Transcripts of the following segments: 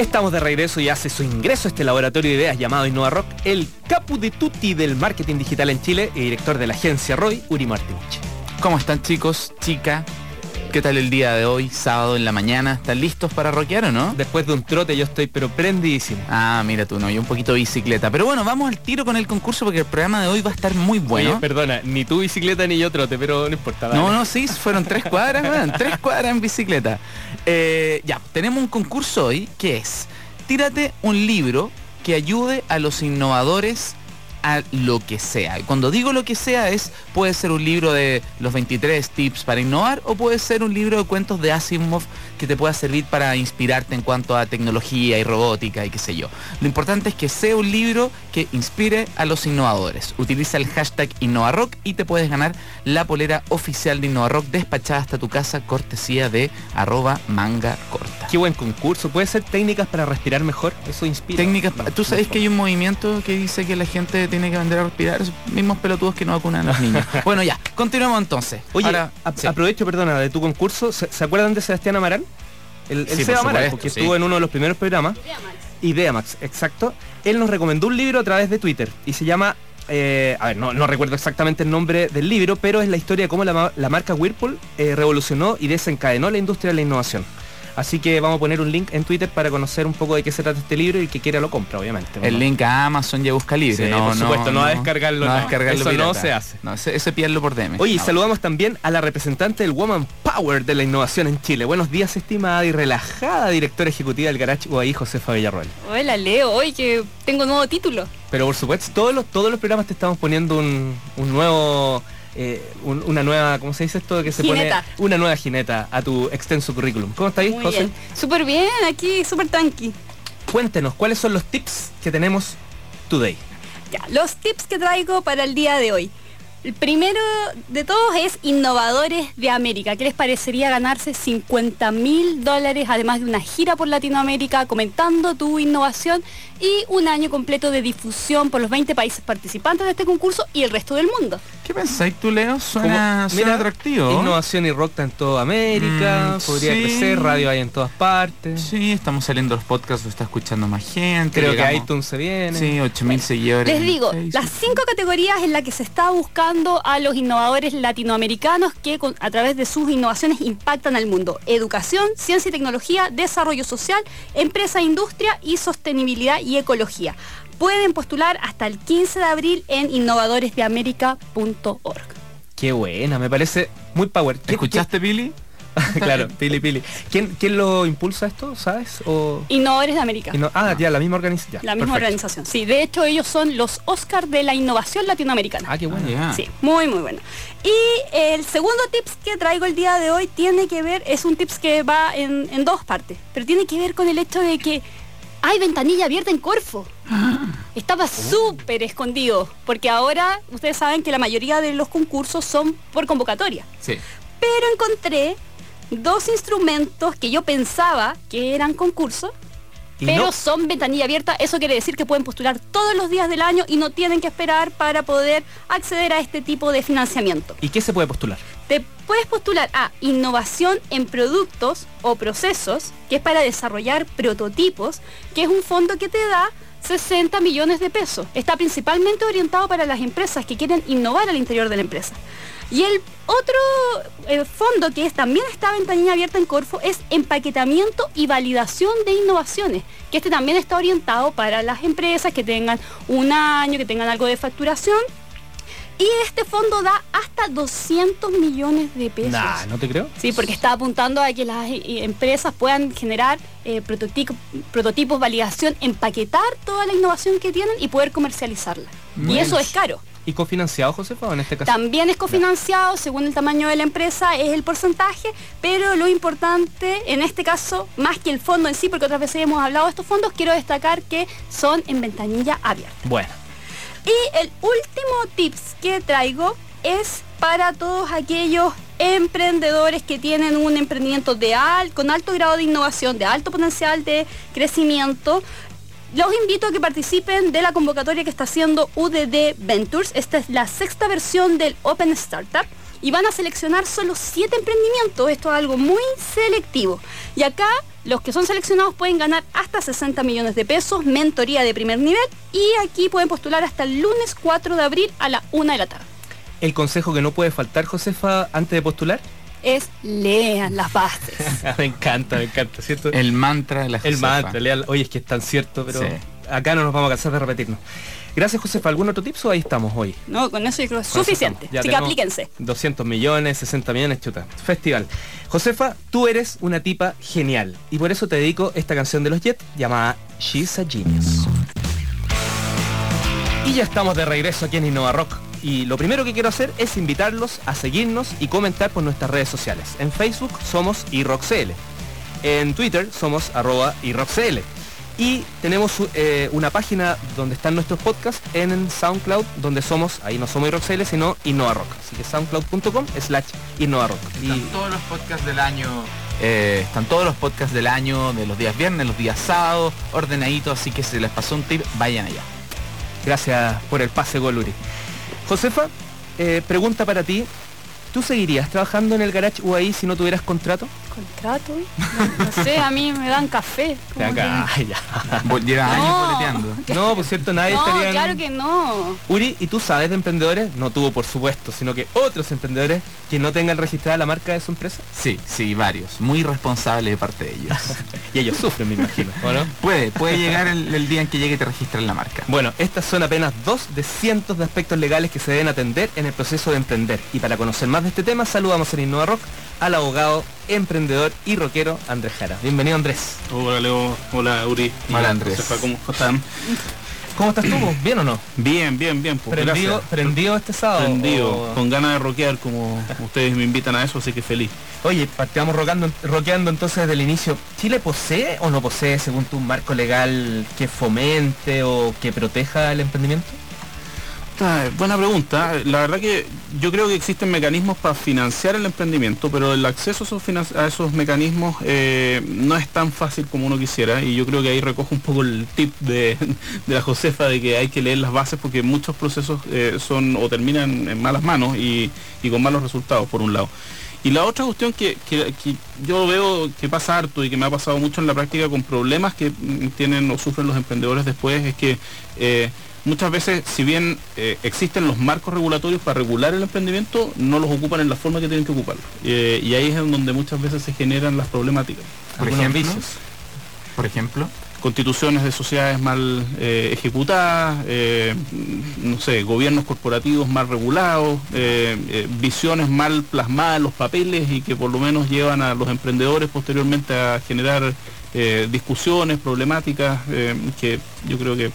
Estamos de regreso y hace su ingreso a este laboratorio de ideas llamado Innova Rock, el capu de tutti del marketing digital en Chile y director de la agencia Roy, Uri. ¿Cómo están chicos, chica? ¿Qué tal el día de hoy, sábado en la mañana? ¿Están listos para rockear o no? Después de un trote yo estoy pero prendidísimo. Ah, mira tú, no, y un poquito bicicleta. Pero bueno, vamos al tiro con el concurso porque el programa de hoy va a estar muy bueno. Oye, perdona, ni tu bicicleta ni yo trote, pero no importa. dale. No, no, sí, fueron tres cuadras, man, tres cuadras en bicicleta. Eh, ya, tenemos un concurso hoy que es, tírate un libro que ayude a los innovadores a lo que sea. Y cuando digo lo que sea es, puede ser un libro de los 23 tips para innovar o puede ser un libro de cuentos de Asimov que te pueda servir para inspirarte en cuanto a tecnología y robótica y qué sé yo. Lo importante es que sea un libro que inspire a los innovadores. Utiliza el hashtag InnovaRock y te puedes ganar la polera oficial de InnovaRock despachada hasta tu casa cortesía de arroba manga corta. Qué buen concurso. ¿Puede ser técnicas para respirar mejor? Eso inspira. Técnicas, tú sabes que hay un movimiento que dice que la gente tiene que aprender a respirar, esos mismos pelotudos que no vacunan a los niños. bueno ya, continuemos entonces. Oye, Ahora, a- sí. aprovecho, perdona, de tu concurso. ¿Se, se acuerdan de Sebastián Amaral? El, el Sí, por Seba Amaral, supuesto, porque sí. estuvo en uno de los primeros programas. Ideamax, exacto. Él nos recomendó un libro a través de Twitter y se llama, eh, a ver, no, no recuerdo exactamente el nombre del libro, pero es la historia de cómo la marca Whirlpool eh, revolucionó y desencadenó la industria de la innovación. Así que vamos a poner un link en Twitter para conocer un poco de qué se trata este libro y el que quiera lo compra, obviamente. el ¿no? link a Amazon ya busca libre. Sí, no, por supuesto, no a descargarlo, No a no. descargarlo Eso no se hace. No, ese, ese por DM. Oye, No. saludamos también a la representante del Woman Power de la innovación en Chile. Buenos días, estimada y relajada directora ejecutiva del Garage UAI, Josefa Villarroel. Hola Leo, hoy que tengo nuevo título. Pero por supuesto, todos los, todos los programas te estamos poniendo un, un nuevo, eh, un- una nueva, ¿cómo se dice esto? Que se pone una nueva jineta a tu extenso currículum. ¿Cómo estáis, Muy José? bien. Súper bien, aquí súper tranqui. Cuéntenos, ¿cuáles son los tips que tenemos today? Ya, los tips que traigo para el día de hoy. El primero de todos es Innovadores de América. ¿Qué les parecería ganarse 50 mil dólares, además de una gira por Latinoamérica comentando tu innovación y un año completo de difusión por los 20 países participantes de este concurso y el resto del mundo? ¿Qué pensáis tú, Leo? Suena, Como- suena mira, atractivo. Innovación y rock está en toda América, Mm, podría sí. crecer, radio hay en todas partes. Sí, estamos saliendo los podcasts, lo está escuchando más gente. Creo que llegamos- iTunes se viene. Sí, 8000 seguidores. Les digo, Facebook. las cinco categorías en las que se está buscando a los innovadores latinoamericanos que con- a través de sus innovaciones impactan al mundo. Educación, ciencia y tecnología, desarrollo social, empresa e industria y sostenibilidad y ecología. Pueden postular hasta el 15 de abril en innovadoresdeamerica.org. Qué buena, me parece muy power. ¿Quién- ¿Escuchaste, Pili? quién- claro, pili pili. ¿Quién, ¿Quién lo impulsa esto, sabes? O... Innovadores de América. ah, ya, la misma organización. La misma organización. Sí, de hecho ellos son los Oscar de la innovación latinoamericana. Ah, qué bueno. Ah, ya. Sí, muy muy bueno. Y el segundo tips que traigo el día de hoy tiene que ver, es un tips que va en, en dos partes, pero tiene que ver con el hecho de que hay ventanilla abierta en Corfo. Estaba súper escondido, porque ahora ustedes saben que la mayoría de los concursos son por convocatoria. Sí. Pero encontré dos instrumentos que yo pensaba que eran concursos, Y pero no- son ventanilla abierta. Eso quiere decir que pueden postular todos los días del año y no tienen que esperar para poder acceder a este tipo de financiamiento. ¿Y qué se puede postular? Te puedes postular a innovación en productos o procesos, que es para desarrollar prototipos, que es un fondo que te da 60 millones de pesos. Está principalmente orientado para las empresas que quieren innovar al interior de la empresa. Y el otro eh, fondo que es, también está ventanilla abierta en Corfo es empaquetamiento y validación de innovaciones, que este también está orientado para las empresas que tengan un año, que tengan algo de facturación. Y este fondo da hasta 200 millones de pesos. Nah, no te creo. Sí, porque está apuntando a que las eh, empresas puedan generar eh, prototipo- prototipos, validación, empaquetar toda la innovación que tienen y poder comercializarla. Y eso es caro. ¿Y cofinanciado, Josefa, o en este caso? También es cofinanciado, según el tamaño de la empresa, es el porcentaje, pero lo importante, en este caso, más que el fondo en sí, porque otras veces hemos hablado de estos fondos, quiero destacar que son en ventanilla abierta. Bueno, Y el último tips que traigo es para todos aquellos emprendedores que tienen un emprendimiento de con alto grado de innovación, de alto potencial de crecimiento. Los invito a que participen de la convocatoria que está haciendo UDD Ventures. Esta es la sexta versión del Open Startup y van a seleccionar solo 7 emprendimientos. Esto es algo muy selectivo. Y acá los que son seleccionados pueden ganar hasta 60 millones de pesos, mentoría de primer nivel y aquí pueden postular hasta el lunes 4 de abril a la 1 de la tarde. El consejo que no puede faltar, Josefa, antes de postular es lean las bases. me encanta, me encanta, ¿cierto? El mantra de la El mantra, lean, oye, es que es tan cierto, pero acá no nos vamos a cansar de repetirnos. Gracias, Josefa. ¿Algún otro tip o ahí estamos hoy? No, con eso yo creo que es suficiente. Así que aplíquense. 200 millones, 60 millones, chuta. Festival. Josefa, tú eres una tipa genial. Y por eso te dedico esta canción de los Jets llamada She's a Genius. Y ya estamos de regreso aquí en Innova Rock. Y lo primero que quiero hacer es invitarlos a seguirnos y comentar por nuestras redes sociales. En Facebook somos iRockCL. En Twitter somos arroba iRockCL. Y tenemos eh, una página donde están nuestros podcasts en SoundCloud, donde somos, ahí no somos iRockCL, sino Innova Rock. Así que soundcloud.com slash Innova Rock. Están todos los podcasts del año. Eh, están todos los podcasts del año, de los días viernes, los días sábados, ordenaditos, así que si les pasó un tip, vayan allá. Gracias por el pase, Goluri. Josefa, eh, pregunta para ti. ¿Tú seguirías trabajando en el garage UAI si no tuvieras contrato? ¿Contrato? No, sé, a mí me dan café. Acá, ya. Lleva años boleteando. No, por cierto, nadie no, estaría... claro que no. Uri, ¿y tú sabes de emprendedores? No tuvo, por supuesto, sino que otros emprendedores que no tengan registrada la marca de su empresa. Sí, sí, varios. Muy responsable de parte de ellos. y ellos sufren, me imagino, ¿o Puede, puede llegar el, el, día en que llegue y te registran la marca. Bueno, estas son apenas dos de cientos de aspectos legales que se deben atender en el proceso de emprender. Y para conocer más de este tema, saludamos en Innova Rock al abogado, emprendedor y rockero Andrés Jara. Bienvenido Andrés. Hola Leo, hola Uri. Hola Andrés. ¿Cómo están? ¿Cómo estás tú? ¿Bien o no? Bien, bien, bien. Pues, ¿Prendido, ¿Prendido este sábado? Prendido, con ganas de rockear como ustedes me invitan a eso, así que feliz. Oye, partimos rockeando, rockeando entonces desde el inicio. ¿Chile posee o no posee, según tu marco legal, que fomente o que proteja el emprendimiento? Buena pregunta. La verdad que yo creo que existen mecanismos para financiar el emprendimiento, pero el acceso a esos, mecanismos eh, no es tan fácil como uno quisiera y yo creo que ahí recojo un poco el tip de, la Josefa de que hay que leer las bases porque muchos procesos eh, son o terminan en malas manos y, con malos resultados, por un lado. Y la otra cuestión que, yo veo que pasa harto y que me ha pasado mucho en la práctica con problemas que tienen o sufren los emprendedores después es que eh, muchas veces, si bien eh, existen los marcos regulatorios para regular el emprendimiento, no los ocupan en la forma que tienen que ocuparlo. Eh, y ahí es donde muchas veces se generan las problemáticas. Por ejemplo, por ejemplo, constituciones de sociedades mal eh, ejecutadas, no sé, gobiernos corporativos mal regulados, visiones mal plasmadas en los papeles y que por lo menos llevan a los emprendedores posteriormente a generar discusiones, problemáticas que yo creo que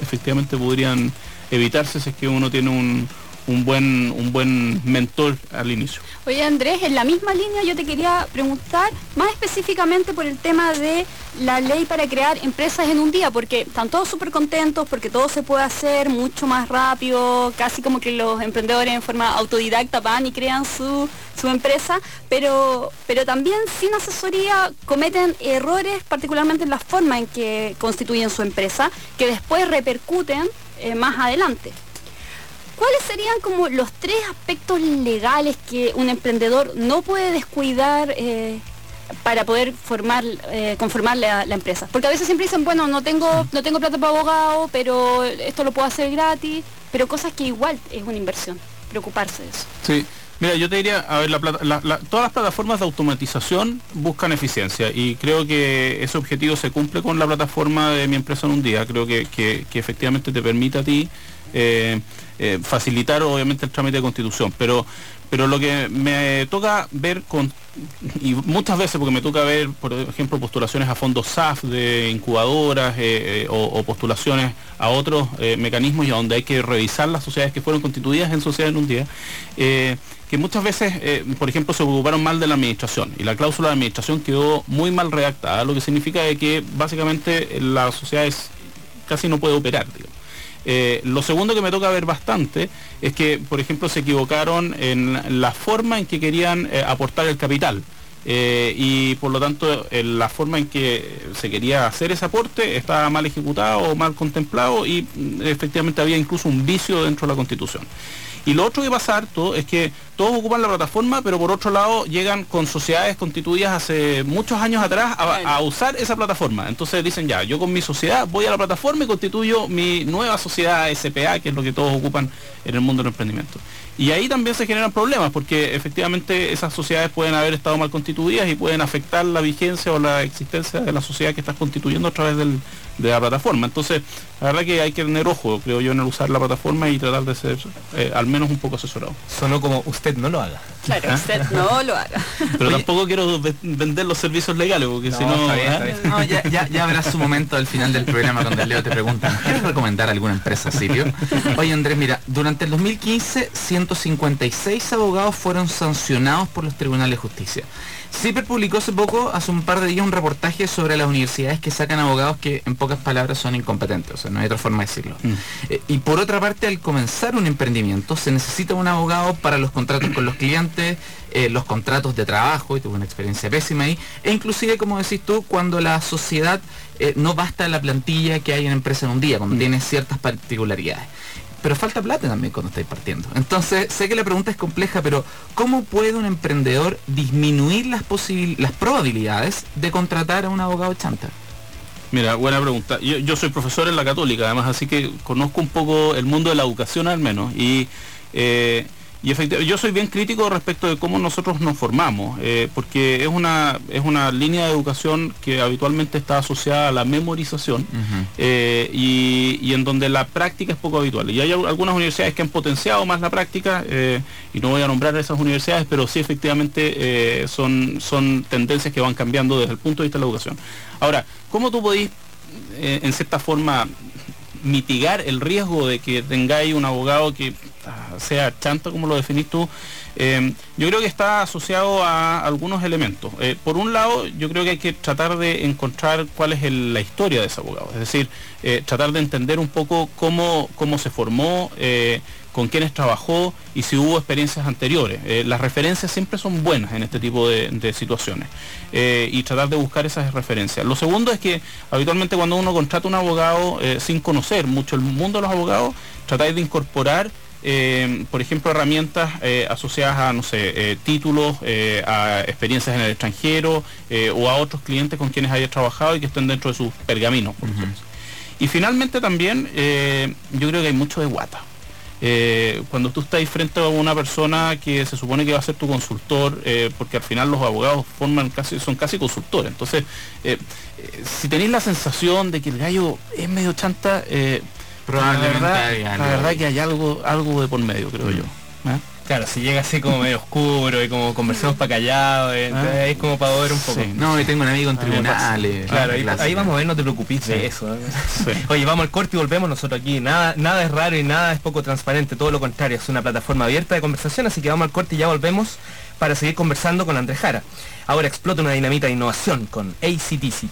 efectivamente podrían evitarse si es que uno tiene un, un buen, un buen mentor al inicio. Oye Andrés, en la misma línea yo te quería preguntar más específicamente por el tema de la ley para crear empresas en un día, porque están todos súper contentos, porque todo se puede hacer mucho más rápido, casi como que los emprendedores en forma autodidacta van y crean su, su empresa, pero, pero también sin asesoría cometen errores, particularmente en la forma en que constituyen su empresa, que después repercuten eh, más adelante. ¿Cuáles serían como los tres aspectos legales que un emprendedor no puede descuidar eh, para poder formar, eh, conformar la, empresa? Porque a veces siempre dicen, bueno, no tengo, no tengo plata para abogado, pero esto lo puedo hacer gratis, pero cosas que igual es una inversión, preocuparse de eso. Sí. Mira, yo te diría, a ver, todas las plataformas de automatización buscan eficiencia y creo que ese objetivo se cumple con la plataforma de mi empresa en un día. Creo que, que efectivamente te permite a ti eh, eh, facilitar obviamente el trámite de constitución, pero pero lo que me toca ver con y muchas veces porque me toca ver por ejemplo postulaciones a fondos SAF de incubadoras eh, o, postulaciones a otros mecanismos y a donde hay que revisar las sociedades que fueron constituidas en sociedad en un día que muchas veces por ejemplo se ocuparon mal de la administración y la cláusula de administración quedó muy mal redactada lo que significa que básicamente la sociedad casi no puede operar. Eh, lo segundo que me toca ver bastante es que, por ejemplo, se equivocaron en la forma en que querían eh, aportar el capital. Eh, y por lo tanto la forma en que se quería hacer ese aporte estaba mal ejecutado o mal contemplado y mm, efectivamente había incluso un vicio dentro de la constitución. Y lo otro que pasa harto es que todos ocupan la plataforma, pero por otro lado llegan con sociedades constituidas hace muchos años atrás a, usar esa plataforma. Entonces dicen ya, yo con mi sociedad voy a la plataforma y constituyo mi nueva sociedad SPA, que es lo que todos ocupan en el mundo del emprendimiento. Y ahí también se generan problemas porque efectivamente esas sociedades pueden haber estado mal constituidas y pueden afectar la vigencia o la existencia de la sociedad que estás constituyendo a través de la plataforma. Entonces, la verdad que hay que tener ojo, creo yo, en el usar la plataforma y tratar de ser eh, al menos un poco asesorado. Sonó como usted no lo haga. Claro, ¿Ah? usted no lo haga. Pero tampoco quiero vender los servicios legales, porque si no... ¿ah? ya, ya, ya, verás su momento al final del programa cuando Leo te pregunta, ¿quieres recomendar alguna empresa sitio? Oye Andrés, mira, durante el 2015 156 abogados fueron sancionados por los tribunales de justicia. CIPER publicó hace poco, hace un par de días, un reportaje sobre las universidades que sacan abogados que en pocas palabras son incompetentes, o sea, no hay otra forma de decirlo. Mm. Eh, y por otra parte, al comenzar un emprendimiento, se necesita un abogado para los contratos con los clientes, eh, los contratos de trabajo, y tuve una experiencia pésima ahí, e inclusive, como decís tú, cuando la sociedad eh, no basta la plantilla que hay en empresa en un día, cuando mm. tiene ciertas particularidades pero falta plata también cuando estáis partiendo. Entonces, sé que la pregunta es compleja, pero ¿cómo puede un emprendedor disminuir las, las probabilidades de contratar a un abogado chanta? Mira, buena pregunta. Yo, soy profesor en la católica, además, así que conozco un poco el mundo de la educación al menos. Y eh, y efectivamente, yo soy bien crítico respecto de cómo nosotros nos formamos, eh, porque es una, es una línea de educación que habitualmente está asociada a la memorización eh, y, en donde la práctica es poco habitual. Y hay algunas universidades que han potenciado más la práctica, eh, y no voy a nombrar esas universidades, pero sí efectivamente son, son tendencias que van cambiando desde el punto de vista de la educación. Ahora, ¿cómo tú podéis, en cierta forma, mitigar el riesgo de que tengáis un abogado que ah, sea chanta como lo definís tú, eh, yo creo que está asociado a algunos elementos. Eh, por un lado, yo creo que hay que tratar de encontrar cuál es la historia de ese abogado, es decir, eh, tratar de entender un poco cómo, cómo se formó, con quienes trabajó y si hubo experiencias anteriores. las referencias siempre son buenas en este tipo de, situaciones y tratar de buscar esas referencias. Lo segundo es que habitualmente cuando uno contrata un abogado sin conocer mucho el mundo de los abogados, tratáis de incorporar eh, por ejemplo, herramientas eh, asociadas a, no sé, eh, títulos, a experiencias en el extranjero o a otros clientes con quienes hayas trabajado y que estén dentro de sus pergaminos. Y finalmente también, yo creo que hay mucho de guata. Cuando tú estás frente a una persona que se supone que va a ser tu consultor, porque al final los abogados forman casi, son casi consultores. Entonces, si tenéis la sensación de que el gallo es medio chanta, Probablemente la verdad, que hay algo, algo de por medio, creo yo. Claro, si llega así como medio oscuro y como conversamos para callado, eh, ¿Ah? es como para ver un poco. No, y tengo un amigo en tribunales. Claro, ahí, vamos a ver, no te preocupes de eso. ¿eh? Oye, vamos al corte y volvemos nosotros aquí. Nada, nada es raro y nada es poco transparente, todo lo contrario, es una plataforma abierta de conversación, así que vamos al corte y ya volvemos para seguir conversando con Andrés Jara. Ahora explota una dinamita de innovación con ACTC.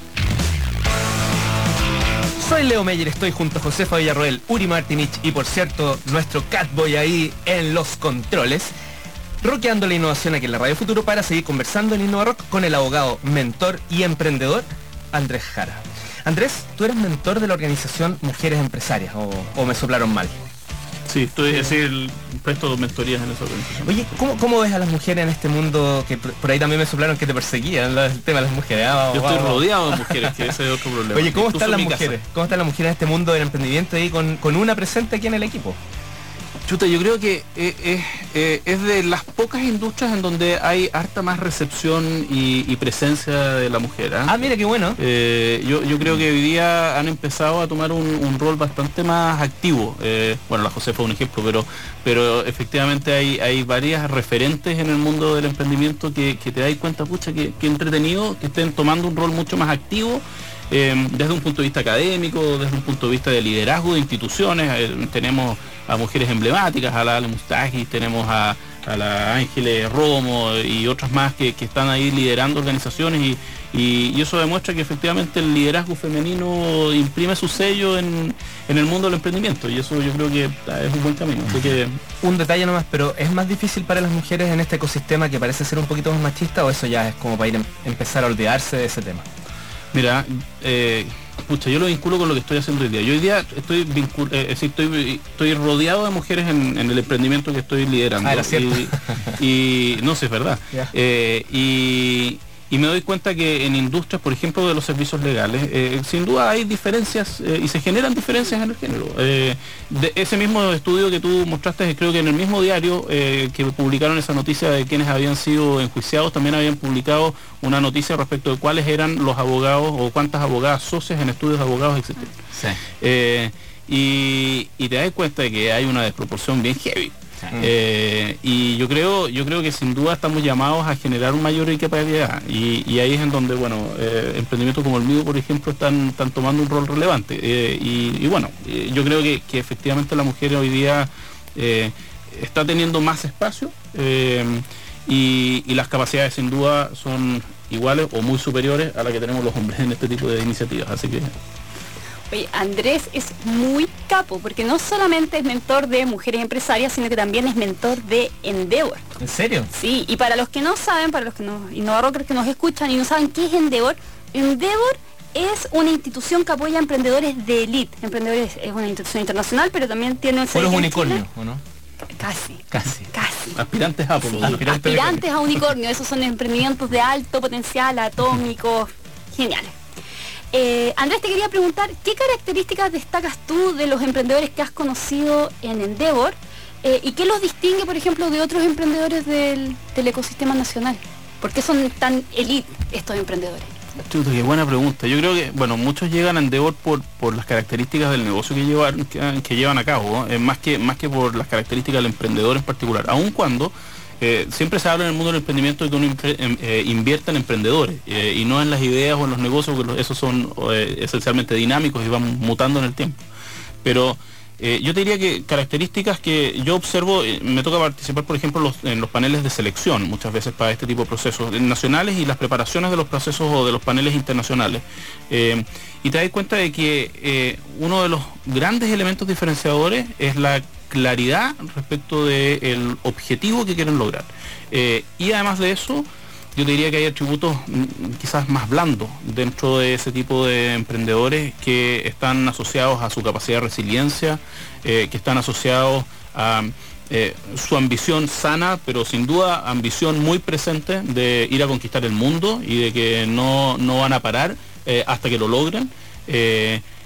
Soy Leo Meyer, estoy junto a Josefa Villarroel, Uri Martinich y por cierto nuestro Catboy ahí en los controles, roqueando la innovación aquí en la Radio Futuro para seguir conversando en Innova Rock con el abogado, mentor y emprendedor Andrés Jara. Andrés, tú eres mentor de la organización Mujeres Empresarias o me soplaron mal. Sí, estoy decir, presto dos mentorías en esa organización. Oye, ¿cómo, ves a las mujeres en este mundo que por ahí también me soplaron que te perseguían el tema de las mujeres? Ah, Yo estoy rodeado de mujeres, que ese es otro problema. Oye, ¿cómo están las mujeres? ¿Cómo están las mujeres en este mundo del emprendimiento ahí con, con una presente aquí en el equipo? Chuta, yo creo que eh, eh, es de las pocas industrias en donde hay harta más recepción y, presencia de la mujer. ¿ah? ah mira qué bueno. Eh, yo, creo que hoy día han empezado a tomar un, rol bastante más activo. bueno, la Josefa es un ejemplo, pero, pero efectivamente hay, hay varias referentes en el mundo del emprendimiento que, te dais cuenta, pucha, que, que entretenido, que estén tomando un rol mucho más activo. desde un punto de vista académico, desde un punto de vista de liderazgo de instituciones, tenemos a mujeres emblemáticas, a la Ale Mustagis, tenemos a, la Ángeles Romo y otras más que, están ahí liderando organizaciones y, eso demuestra que efectivamente el liderazgo femenino imprime su sello en, el mundo del emprendimiento y eso yo creo que es un buen camino. que... Un detalle nomás, pero ¿es más difícil para las mujeres en este ecosistema que parece ser un poquito más machista o eso ya es como para ir a empezar a olvidarse de ese tema? Mira, eh, Pucha, yo lo vinculo con lo que estoy haciendo hoy día. Yo hoy día estoy, eh, estoy, estoy rodeado de mujeres en, el emprendimiento que estoy liderando. Ah, y, no sé, es verdad. Eh, y y me doy cuenta que en industrias, por ejemplo, de los servicios legales, eh, sin duda hay diferencias eh, y se generan diferencias en el género. Eh, de ese mismo estudio que tú mostraste, creo que en el mismo diario que publicaron esa noticia de quienes habían sido enjuiciados, también habían publicado una noticia respecto de cuáles eran los abogados o cuántas abogadas socias en estudios de abogados existen. y, y te das cuenta de que hay una desproporción bien heavy. Eh, y yo creo, yo creo que sin duda estamos llamados a generar un mayor capacidad y, ahí es en donde, bueno, eh, emprendimientos como el mío, por ejemplo, están, están tomando un rol relevante. Eh, y, bueno, yo creo que, efectivamente la mujer hoy día está teniendo más espacio y, y las capacidades sin duda son iguales o muy superiores a las que tenemos los hombres en este tipo de iniciativas. Así que Andrés es muy capo, porque no solamente es mentor de mujeres empresarias, sino que también es mentor de Endeavor. ¿En serio? Sí, y para los que no saben, para los que no, innovadores que nos escuchan y no saben qué es Endeavor, Endeavor es una institución que apoya a emprendedores de elite. Emprendedores es una institución internacional, pero también tiene un los unicornios, ¿o no? Casi. Casi. Casi. Aspirantes a aspirantes, a unicornio. Esos son emprendimientos de alto potencial, atómicos, geniales. Eh, Andrés, te quería preguntar, ¿qué características destacas tú de los emprendedores que has conocido en Endeavor eh, y qué los distingue, por ejemplo, de otros emprendedores del, ecosistema nacional? ¿Por qué son tan elite estos emprendedores? qué buena pregunta. Yo creo que, bueno, muchos llegan a Endeavor por, por las características del negocio que llevan, que, llevan a cabo, más, que, más que por las características del emprendedor en particular. Aun cuando eh, siempre se habla en el mundo del emprendimiento de que uno em, eh, invierta en emprendedores eh, y no en las ideas o en los negocios, porque esos son esencialmente dinámicos y van mutando en el tiempo. Pero yo te diría que características que yo observo, me toca participar, por ejemplo, en los paneles de selección muchas veces para este tipo de procesos nacionales y las preparaciones de los procesos o de los paneles internacionales. y te das cuenta de que uno de los grandes elementos diferenciadores es la claridad respecto del objetivo que quieren lograr. Eh, y además de eso, yo diría que hay atributos mm, quizás más blandos dentro de ese tipo de emprendedores que están asociados a su capacidad de resiliencia, eh, que están asociados a eh, su ambición sana, pero sin duda ambición muy presente de ir a conquistar el mundo y de que no, no van a parar hasta que lo logren.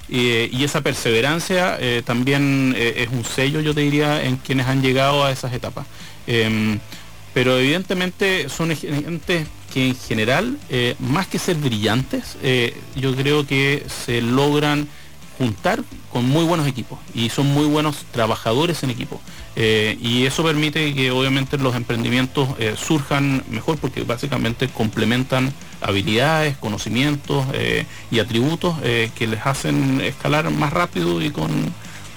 Y, esa perseverancia eh, también eh, es un sello, yo te diría, en quienes han llegado a esas etapas. Em, pero evidentemente son gente que en general, eh, más que ser brillantes, yo creo que se logran juntar con muy buenos equipos y son muy buenos trabajadores en equipo. Eh, y eso permite que obviamente los emprendimientos eh, surjan mejor porque básicamente complementan habilidades, conocimientos eh, y atributos que les hacen escalar más rápido y con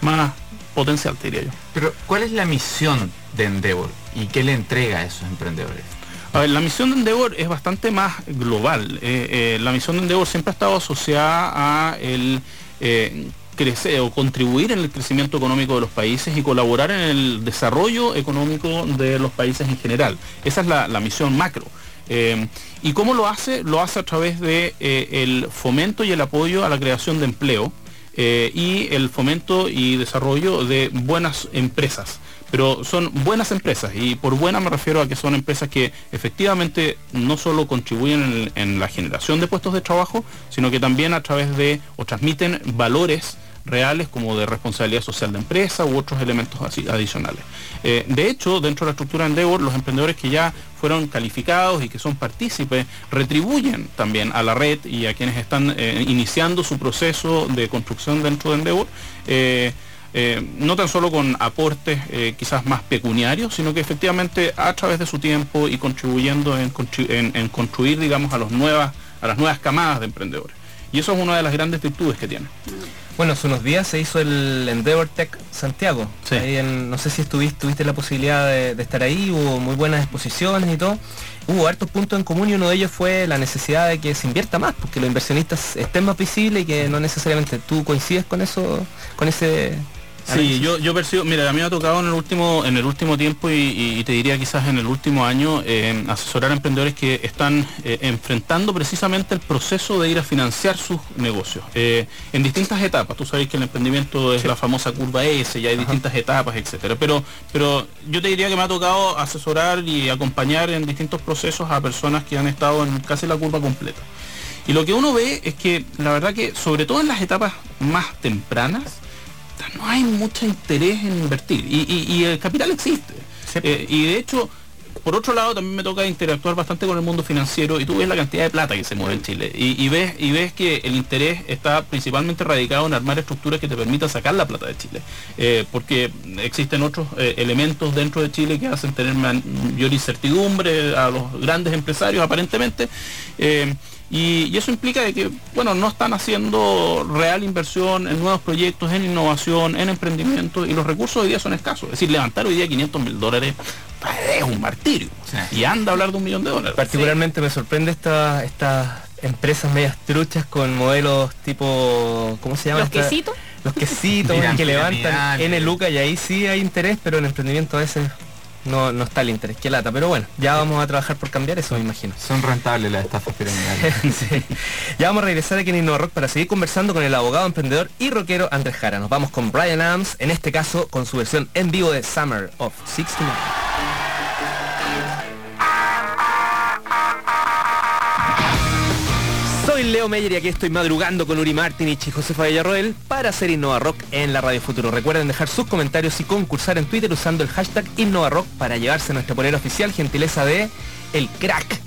más potencial, diría yo. Pero, ¿cuál es la misión de Endeavor y qué le entrega a esos emprendedores? A ver, la misión de Endeavor es bastante más global. la misión de Endeavor siempre ha estado asociada a el eh, crecer o contribuir en el crecimiento económico de los países y colaborar en el desarrollo económico de los países en general. Esa es la, misión macro. Eh, ¿Y cómo lo hace? Lo hace a través de eh, fomento y el apoyo a la creación de empleo y el fomento y desarrollo de buenas empresas pero son buenas empresas y por buena me refiero a que son empresas que efectivamente no solo contribuyen en, la generación de puestos de trabajo, sino que también a través de o transmiten valores reales como de responsabilidad social de empresa u otros elementos así, adicionales. Eh, de hecho, dentro de la estructura de Endeavor, los emprendedores que ya fueron calificados y que son partícipes retribuyen también a la red y a quienes están eh, iniciando su proceso de construcción dentro de Endeavor. Eh, eh, no tan solo con aportes eh, quizás más pecuniarios, sino que efectivamente a través de su tiempo y contribuyendo en, construir, digamos, a, los nuevas, a las nuevas camadas de emprendedores. Y eso es una de las grandes virtudes que tiene. Bueno, hace unos días se hizo el Endeavor Tech Santiago. no sé si estuviste, tuviste la posibilidad de, de, estar ahí, hubo muy buenas exposiciones y todo. Hubo hartos puntos en común y uno de ellos fue la necesidad de que se invierta más, porque los inversionistas estén más visibles y que no necesariamente tú coincides con eso, con ese Sí, yo, yo percibo, mira, a mí me ha tocado en el último, en el último tiempo y, te diría quizás en el último año eh, asesorar a emprendedores que están eh, enfrentando precisamente el proceso de ir a financiar sus negocios eh, en distintas etapas. Tú sabes que el emprendimiento es la famosa curva S, ya hay distintas etapas, etcétera. Pero, pero yo te diría que me ha tocado asesorar y acompañar en distintos procesos a personas que han estado en casi la curva completa. Y lo que uno ve es que la verdad que sobre todo en las etapas más tempranas, no hay mucho interés en invertir. Y, el capital existe. Eh, y de hecho, por otro lado, también me toca interactuar bastante con el mundo financiero y tú ves la cantidad de plata que se mueve en Chile. Y, ves, y ves que el interés está principalmente radicado en armar estructuras que te permitan sacar la plata de Chile. Eh, porque existen otros eh, elementos dentro de Chile que hacen tener mayor incertidumbre a los grandes empresarios aparentemente. Y, eso implica de que, bueno, no están haciendo real inversión en nuevos proyectos, en innovación, en emprendimiento, y los recursos hoy día son escasos. Es decir, levantar hoy día 500 mil dólares es un martirio. y anda a hablar de un millón de dólares. Particularmente me sorprende estas estas empresas medias truchas con modelos tipo, ¿cómo se llama? Los quesitos. Los quesitos que levantan en el Luca y ahí sí hay interés, pero en emprendimiento a veces no, no está el interés, qué lata. Pero bueno, ya vamos a trabajar por cambiar eso, me imagino. Son rentables las estafas piramidales. Ya vamos a regresar aquí en Innova Rock para seguir conversando con el abogado, emprendedor y rockero Andrés Jara. Nos vamos con Brian Adams, en este caso con su versión en vivo de Summer of 69. Leo Meyer y aquí estoy madrugando con Uri Martinich y Josefa Villarroel para hacer Innova Rock en la Radio Futuro. Recuerden dejar sus comentarios y concursar en Twitter usando el hashtag Innova Rock para llevarse nuestra polera oficial, gentileza de El Crack.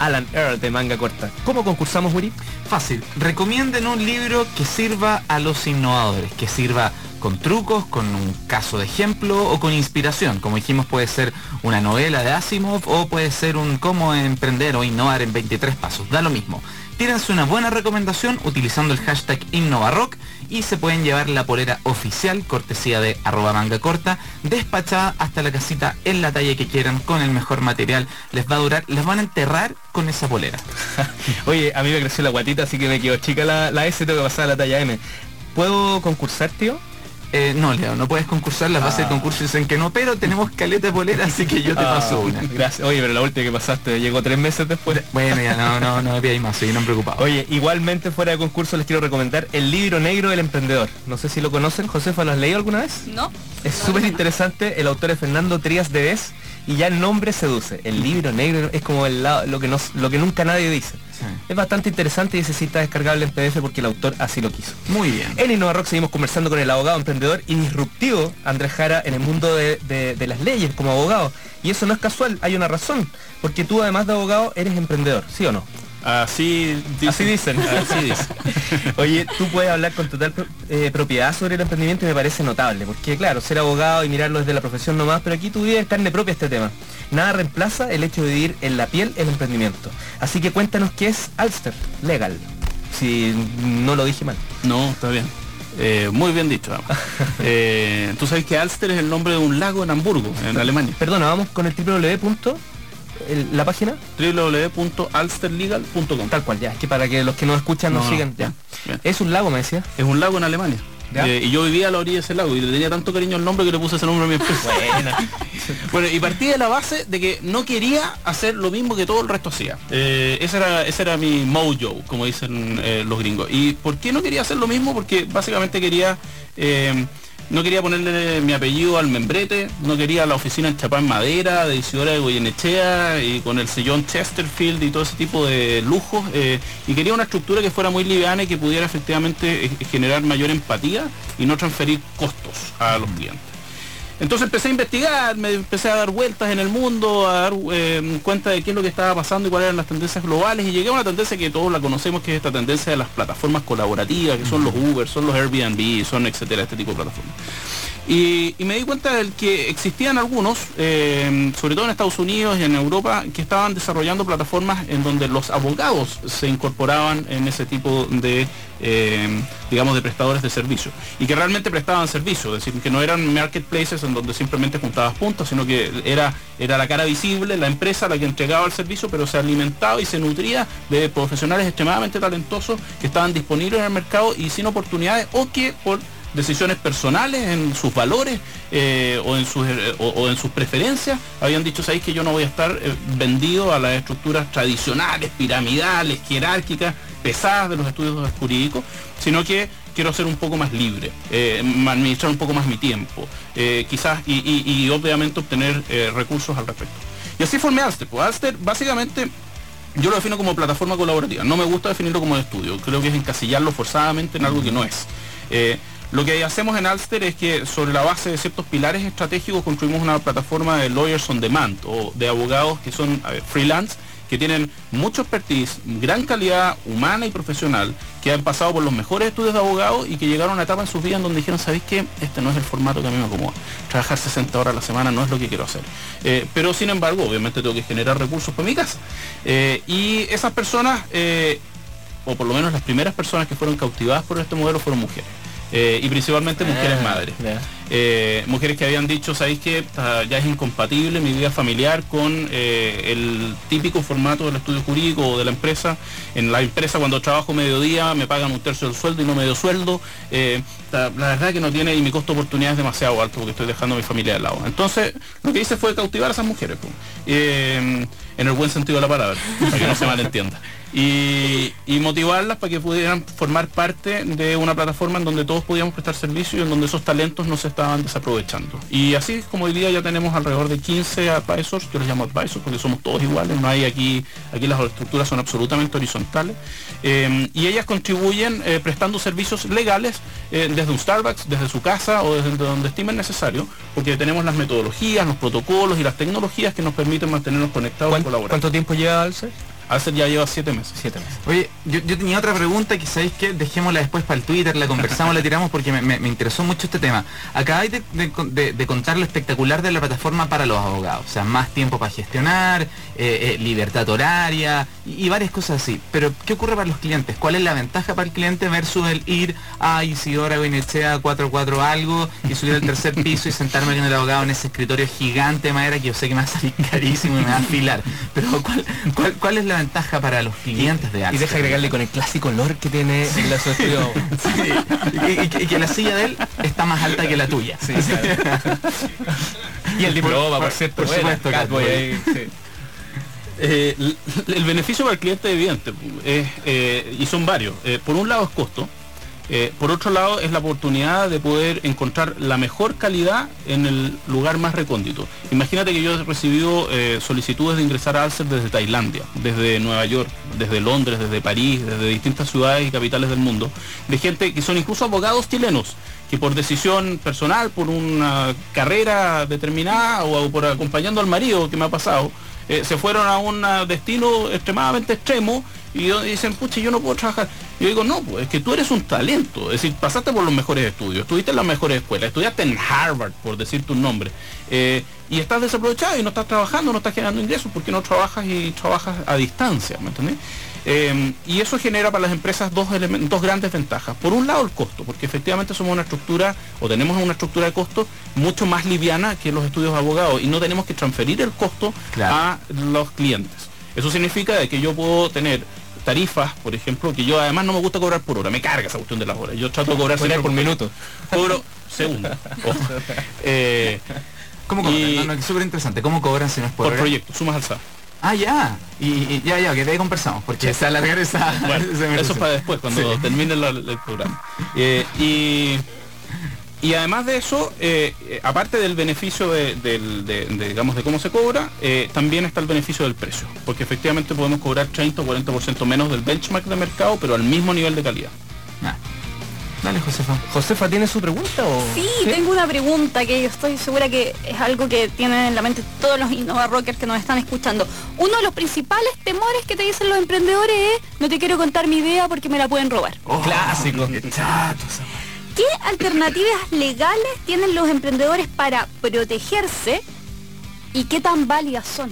Alan Earl de manga corta. ¿Cómo concursamos, Uri? Fácil. Recomienden un libro que sirva a los innovadores, que sirva con trucos, con un caso de ejemplo o con inspiración. Como dijimos, puede ser una novela de Asimov o puede ser un cómo emprender o innovar en 23 pasos. Da lo mismo tírense una buena recomendación utilizando el hashtag InnovaRock y se pueden llevar la polera oficial, cortesía de arroba manga corta, despachada hasta la casita en la talla que quieran, con el mejor material. Les va a durar, les van a enterrar con esa polera. Oye, a mí me creció la guatita, así que me quedo chica la, la S, tengo que pasar a la talla M. ¿Puedo concursar, tío? Eh, no, Leo, no puedes concursar, las bases de ah. concurso dicen que no, pero tenemos caleta de polera, así que yo te ah, paso una. Gracias. Oye, pero la última que pasaste llegó tres meses después. Bueno, ya no, no, no había más, seguí no preocupado. Oye, igualmente fuera de concurso les quiero recomendar el libro negro del emprendedor. No sé si lo conocen, Josefa, ¿lo has leído alguna vez? No. Es súper interesante, el autor es Fernando Trías de Vez y ya el nombre seduce. El libro negro es como el, lo, que nos, lo que nunca nadie dice. Es bastante interesante y necesita descargable en PDF porque el autor así lo quiso. Muy bien. En Innova Rock seguimos conversando con el abogado emprendedor y disruptivo Andrés Jara en el mundo de, de las leyes como abogado. Y eso no es casual, hay una razón. Porque tú además de abogado eres emprendedor, ¿sí o no? Así dicen. Así dicen. Oye, tú puedes hablar con total eh, propiedad sobre el emprendimiento y me parece notable, porque claro, ser abogado y mirarlo desde la profesión nomás, pero aquí tú vives carne propia este tema. Nada reemplaza el hecho de vivir en la piel el emprendimiento. Así que cuéntanos qué es Alster Legal, si no lo dije mal. No, está bien. Eh, muy bien dicho. Eh, tú sabes que Alster es el nombre de un lago en Hamburgo, en Alemania. Perdona, vamos con el www la página www.alsterlegal.com tal cual ya. Es que para que los que no escuchan nos sigan ya. Es un lago me decía. Es un lago en Alemania. Eh, y yo vivía a la orilla de ese lago y le tenía tanto cariño al nombre que le puse ese nombre a mi empresa. bueno, y partí de la base de que no quería hacer lo mismo que todo el resto hacía. Eh, ese, era, ese era mi mojo, como dicen eh, los gringos. ¿Y por qué no quería hacer lo mismo? Porque básicamente quería no quería ponerle mi apellido al membrete, no quería la oficina en chapá en madera de Isidora de Goyenechea y con el sillón Chesterfield y todo ese tipo de lujos. Eh, y quería una estructura que fuera muy liviana y que pudiera efectivamente eh, generar mayor empatía y no transferir costos a los clientes. Entonces empecé a investigar, me empecé a dar vueltas en el mundo, a dar eh, cuenta de qué es lo que estaba pasando y cuáles eran las tendencias globales y llegué a una tendencia que todos la conocemos, que es esta tendencia de las plataformas colaborativas, que son los Uber, son los Airbnb, son etcétera, este tipo de plataformas. Y, me di cuenta de que existían algunos, eh, sobre todo en Estados Unidos y en Europa, que estaban desarrollando plataformas en donde los abogados se incorporaban en ese tipo de, eh, digamos, de prestadores de servicio. Y que realmente prestaban servicio, es decir, que no eran marketplaces en donde simplemente juntabas puntos, sino que era, era la cara visible, la empresa la que entregaba el servicio, pero se alimentaba y se nutría de profesionales extremadamente talentosos que estaban disponibles en el mercado y sin oportunidades o que por decisiones personales, en sus valores eh, o, en sus, eh, o, en sus preferencias, habían dicho, sabéis que yo no voy a estar eh, vendido a las estructuras tradicionales, piramidales, jerárquicas, pesadas de los estudios jurídicos, sino que quiero ser un poco más libre, administrar un poco más mi tiempo, quizás y, obviamente obtener recursos al respecto. Y así formé Alster. Pues Alster básicamente yo lo defino como plataforma colaborativa. No me gusta definirlo como estudio. Creo que es encasillarlo forzadamente en algo que no es. Lo que hacemos en Alster es que sobre la base de ciertos pilares estratégicos construimos una plataforma de lawyers on demand o de abogados que son freelance que tienen mucho expertise, gran calidad humana y profesional, que han pasado por los mejores estudios de abogados y que llegaron a una etapa en sus vidas donde dijeron, ¿sabéis qué? Este no es el formato que a mí me acomoda. Trabajar 60 horas a la semana no es lo que quiero hacer. Eh, pero sin embargo, obviamente tengo que generar recursos para mi casa. Eh, y esas personas, eh, o por lo menos las primeras personas que fueron cautivadas por este modelo fueron mujeres. Eh, y principalmente mujeres ah, madres. Eh, mujeres que habían dicho, ¿sabéis que ah, ya es incompatible mi vida familiar con eh, el típico formato del estudio jurídico o de la empresa? En la empresa cuando trabajo mediodía me pagan un tercio del sueldo y no medio sueldo. La, verdad que no tiene y mi costo de oportunidad es demasiado alto porque estoy dejando a mi familia de lado. Entonces, lo que hice fue cautivar a esas mujeres, en el buen sentido de la palabra, para que no se malentienda y, motivarlas para que pudieran formar parte de una plataforma en donde todos podíamos prestar servicio y en donde esos talentos no se estaban desaprovechando. Y así como hoy día ya tenemos alrededor de 15 advisors, yo les llamo advisors porque somos todos iguales, no hay aquí, aquí las estructuras son absolutamente horizontales, eh, y ellas contribuyen eh, prestando servicios legales eh, desde un Starbucks, desde su casa o desde donde estimen necesario, porque tenemos las metodologías, los protocolos y las tecnologías que nos permiten mantenernos conectados y colaborar. ¿Cuánto tiempo lleva Alce? Alcer ya lleva siete meses. Siete meses. Oye, yo, tenía otra pregunta que sabéis que dejémosla después para el Twitter, la conversamos, la tiramos porque me, interesó mucho este tema. Acabáis de, contar lo espectacular de la plataforma para los abogados. O sea, más tiempo para gestionar, eh, eh, libertad horaria y, varias cosas así. Pero, ¿qué ocurre para los clientes? ¿Cuál es la ventaja para el cliente versus el ir a Isidora Goinechea 44 algo y subir al tercer piso y sentarme con el abogado en ese escritorio gigante de madera que yo sé que me va a salir carísimo y me va a afilar? Pero, ¿cuál, cuál es la ventaja para los clientes de Alce. Y deja agregarle con el clásico olor que tiene en la estudio. y, que la silla de él está más alta que la tuya. y el diploma, por, cierto. Por supuesto, eh, el beneficio para el cliente es evidente eh, y son varios. Eh, por un lado es costo, eh, por otro lado, es la oportunidad de poder encontrar la mejor calidad en el lugar más recóndito. Imagínate que yo he recibido eh, solicitudes de ingresar a Alcer desde Tailandia, desde Nueva York, desde Londres, desde París, desde distintas ciudades y capitales del mundo, de gente que son incluso abogados chilenos, que por decisión personal, por una carrera determinada o por acompañando al marido que me ha pasado, eh, se fueron a un destino extremadamente extremo y dicen, pucha, yo no puedo trabajar. Yo digo, no, pues es que tú eres un talento, es decir, pasaste por los mejores estudios, estuviste en las mejores escuelas, estudiaste en Harvard, por decir tu nombre, eh, y estás desaprovechado y no estás trabajando, no estás generando ingresos porque no trabajas y trabajas a distancia, ¿me entiendes? Eh, y eso genera para las empresas dos, dos grandes ventajas. Por un lado el costo, porque efectivamente somos una estructura o tenemos una estructura de costo mucho más liviana que los estudios de abogados y no tenemos que transferir el costo a los clientes. Eso significa de que yo puedo tener tarifas, por ejemplo, que yo además no me gusta cobrar por hora, me carga esa cuestión de las horas. Yo trato de cobrar por, minuto. Cobro segundo. Eh, ¿Cómo cobran? No, súper interesante. ¿Cómo cobran si no es por, por proyecto, sumas alza. Ah, ya. Y, ya, ya, que de ahí conversamos, porque está alargar esa... Bueno, eso es para después, cuando termine el, programa. Eh, y y además de eso, eh, eh, aparte del beneficio de, digamos, de cómo se cobra, eh, también está el beneficio del precio, porque efectivamente podemos cobrar 30 o 40% menos del benchmark de mercado, pero al mismo nivel de calidad. Ah. Dale, Josefa. ¿Josefa tiene su pregunta o...? Sí, tengo una pregunta que yo estoy segura que es algo que tienen en la mente todos los Innova Rockers que nos están escuchando. Uno de los principales temores que te dicen los emprendedores es no te quiero contar mi idea porque me la pueden robar. Oh, clásico. ¿Qué alternativas legales tienen los emprendedores para protegerse y qué tan válidas son?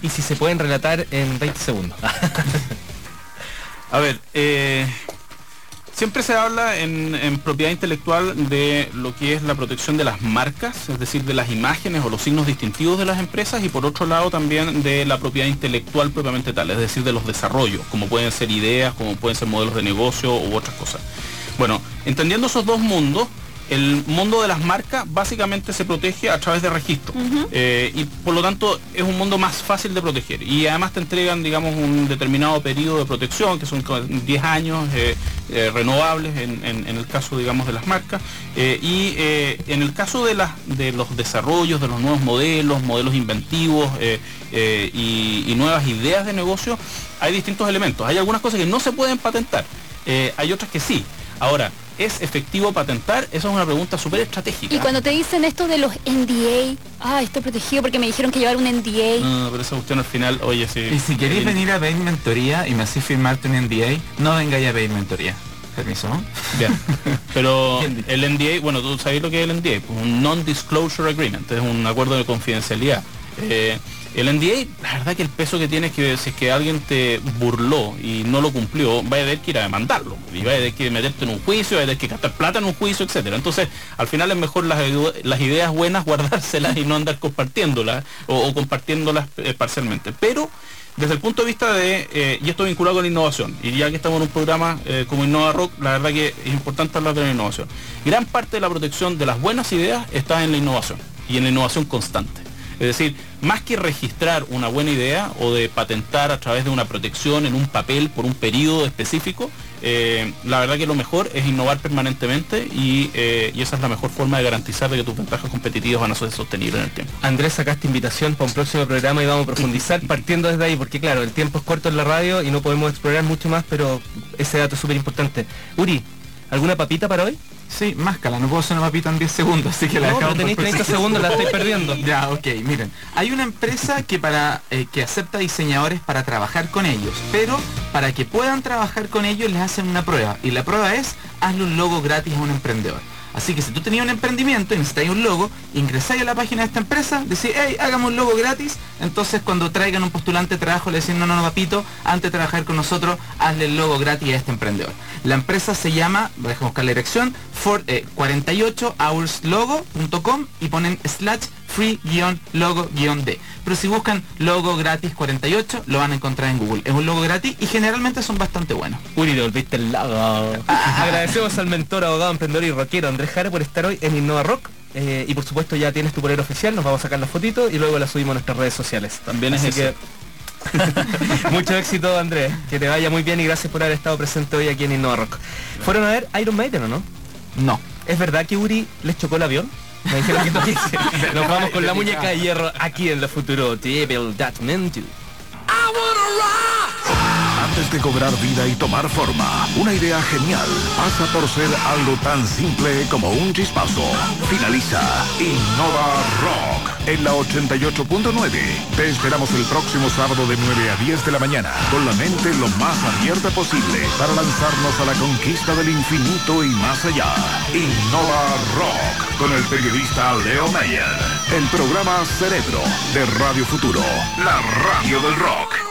Y si se pueden relatar en 20 segundos. A ver, eh, siempre se habla en, propiedad intelectual de lo que es la protección de las marcas, es decir, de las imágenes o los signos distintivos de las empresas y por otro lado también de la propiedad intelectual propiamente tal, es decir, de los desarrollos, como pueden ser ideas, como pueden ser modelos de negocio u otras cosas. Bueno, entendiendo esos dos mundos, el mundo de las marcas básicamente se protege a través de registro eh, y por lo tanto es un mundo más fácil de proteger y además te entregan digamos un determinado periodo de protección que son 10 años eh, eh, renovables en, el caso digamos de las marcas. Y en el caso de, las de los desarrollos de los nuevos modelos modelos inventivos y nuevas ideas de negocio hay distintos elementos. Hay algunas cosas que no se pueden patentar hay otras que sí. Ahora ¿Es efectivo patentar? Esa es una pregunta súper estratégica. Y cuando te dicen esto de los NDA, ah, estoy protegido porque me dijeron que llevar un NDA. No, pero esa cuestión al final, oye, sí. Y si queréis venir a pedir mentoría y me hacéis firmarte un NDA, no vengáis a pedir mentoría. Permiso, ¿no? Bien. Pero el NDA, bueno, tú sabes lo que es el NDA, pues un Non-Disclosure Agreement, es un acuerdo de confidencialidad. Eh, el NDA, la verdad que el peso que tiene es que si es que alguien te burló y no lo cumplió, va a tener que ir a demandarlo. Y va a tener que meterte en un juicio, va a tener que gastar plata en un juicio, etcétera. Entonces, al final es mejor las, ideas buenas guardárselas y no andar compartiéndolas o, compartiéndolas eh, parcialmente. Pero desde el punto de vista de, eh, y esto vinculado con la innovación, y ya que estamos en un programa eh, como Innova Rock, la verdad que es importante hablar de la innovación. Gran parte de la protección de las buenas ideas está en la innovación y en la innovación constante. Es decir, más que registrar una buena idea o de patentar a través de una protección en un papel por un periodo específico, eh, la verdad que lo mejor es innovar permanentemente eh, y, esa es la mejor forma de garantizar de que tus ventajas competitivas van a ser sostenibles en el tiempo. Andrés, sacaste invitación para un próximo programa y vamos a profundizar partiendo desde ahí, porque claro, el tiempo es corto en la radio y no podemos explorar mucho más, pero ese dato es súper importante. Uri, ¿alguna papita para hoy? Sí, máscala, no puedo hacer una papita en 10 segundos, así que la no, tenéis 30 segundos, la estoy perdiendo. Ya, ok, miren. Hay una empresa que para eh, que acepta diseñadores para trabajar con ellos, pero para que puedan trabajar con ellos les hacen una prueba. Y la prueba es, hazle un logo gratis a un emprendedor. Así que si tú tenías un emprendimiento y necesitáis un logo, ingresáis a la página de esta empresa, decís, hey, hagamos un logo gratis. Entonces cuando traigan un postulante de trabajo, le decís, no, no, no, papito, antes de trabajar con nosotros, hazle el logo gratis a este emprendedor. La empresa se llama, déjame buscar la dirección, for, 48hourslogo.com eh, y ponen slash free-logo-d. Pero si buscan logo gratis 48, lo van a encontrar en Google. Es un logo gratis y generalmente son bastante buenos. Uy, te volviste el logo. Agradecemos al mentor, abogado, emprendedor y rockero Andrés Jara por estar hoy en Innova Rock. Eh, y por supuesto ya tienes tu poder oficial, nos vamos a sacar la fotito y luego la subimos a nuestras redes sociales. También es que Mucho éxito Andrés, que te vaya muy bien y gracias por haber estado presente hoy aquí en Innova Rock. ¿Fueron a ver Iron Maiden o no? No. ¿Es verdad que Uri les chocó el avión? Me dijeron que Nos vamos con la muñeca de hierro aquí en el futuro. Devil That Antes de cobrar vida y tomar forma, una idea genial pasa por ser algo tan simple como un chispazo. Finaliza Innova Rock en la 88.9. Te esperamos el próximo sábado de 9 a 10 de la mañana, con la mente lo más abierta posible para lanzarnos a la conquista del infinito y más allá. Innova Rock, con el periodista Leo Mayer. El programa Cerebro de Radio Futuro, la radio del rock.